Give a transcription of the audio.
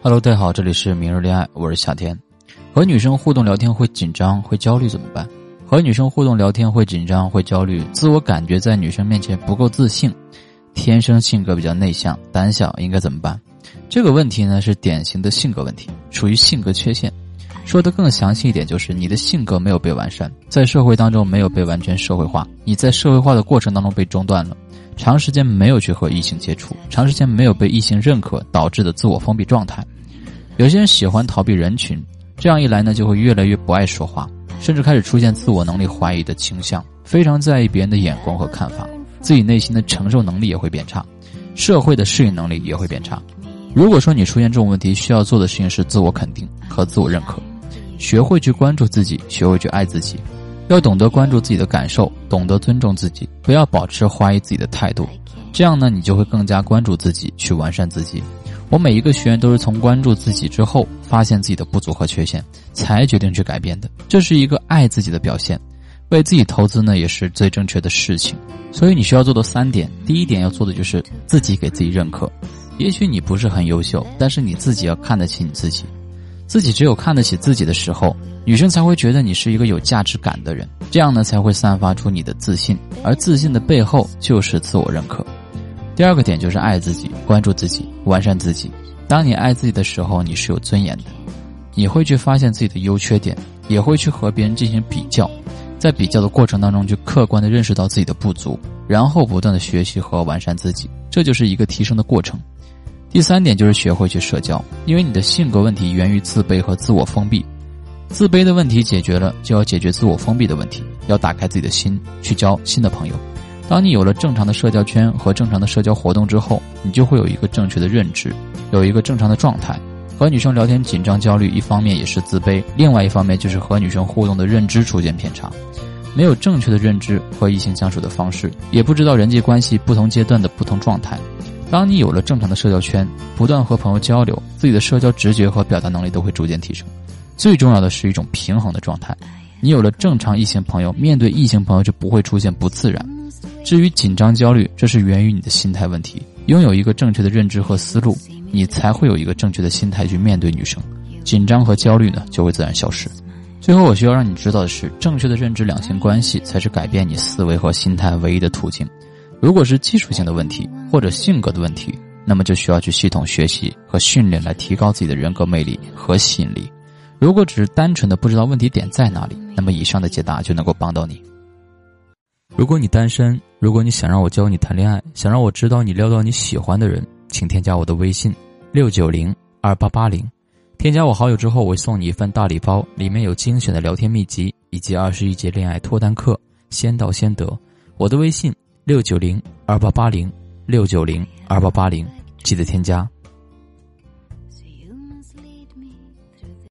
Hello，大家好，这里是明日恋爱，我是夏天。和女生互动聊天会紧张、会焦虑怎么办？和女生互动聊天会紧张、会焦虑，自我感觉在女生面前不够自信，天生性格比较内向、胆小，应该怎么办？这个问题呢是典型的性格问题，属于性格缺陷。说的更详细一点，就是你的性格没有被完善，在社会当中没有被完全社会化，你在社会化的过程当中被中断了。长时间没有去和异性接触，长时间没有被异性认可导致的自我封闭状态。有些人喜欢逃避人群，这样一来呢，就会越来越不爱说话，甚至开始出现自我能力怀疑的倾向，非常在意别人的眼光和看法，自己内心的承受能力也会变差，社会的适应能力也会变差。如果说你出现这种问题，需要做的事情是自我肯定和自我认可，学会去关注自己，学会去爱自己。要懂得关注自己的感受，懂得尊重自己，不要保持怀疑自己的态度。这样呢，你就会更加关注自己，去完善自己。我每一个学员都是从关注自己之后，发现自己的不足和缺陷，才决定去改变的。这是一个爱自己的表现，为自己投资呢，也是最正确的事情。所以你需要做到三点：第一点要做的就是自己给自己认可。也许你不是很优秀，但是你自己要看得起你自己。自己只有看得起自己的时候，女生才会觉得你是一个有价值感的人，这样呢才会散发出你的自信，而自信的背后就是自我认可。第二个点就是爱自己，关注自己，完善自己。当你爱自己的时候，你是有尊严的，你会去发现自己的优缺点，也会去和别人进行比较，在比较的过程当中，去客观的认识到自己的不足，然后不断的学习和完善自己，这就是一个提升的过程。第三点就是学会去社交，因为你的性格问题源于自卑和自我封闭，自卑的问题解决了，就要解决自我封闭的问题，要打开自己的心去交新的朋友。当你有了正常的社交圈和正常的社交活动之后，你就会有一个正确的认知，有一个正常的状态。和女生聊天紧张焦虑，一方面也是自卑，另外一方面就是和女生互动的认知出现偏差，没有正确的认知和异性相处的方式，也不知道人际关系不同阶段的不同状态。当你有了正常的社交圈，不断和朋友交流，自己的社交直觉和表达能力都会逐渐提升。最重要的是一种平衡的状态。你有了正常异性朋友，面对异性朋友就不会出现不自然。至于紧张焦虑，这是源于你的心态问题。拥有一个正确的认知和思路，你才会有一个正确的心态去面对女生。紧张和焦虑呢，就会自然消失。最后，我需要让你知道的是，正确的认知两性关系才是改变你思维和心态唯一的途径。如果是技术性的问题或者性格的问题，那么就需要去系统学习和训练来提高自己的人格魅力和吸引力。如果只是单纯的不知道问题点在哪里，那么以上的解答就能够帮到你。如果你单身，如果你想让我教你谈恋爱，想让我知道你撩到你喜欢的人，请添加我的微信六九零二八八零，添加我好友之后，我会送你一份大礼包，里面有精选的聊天秘籍以及二十一节恋爱脱单课，先到先得。我的微信。六九零二八八零，六九零二八八零，记得添加。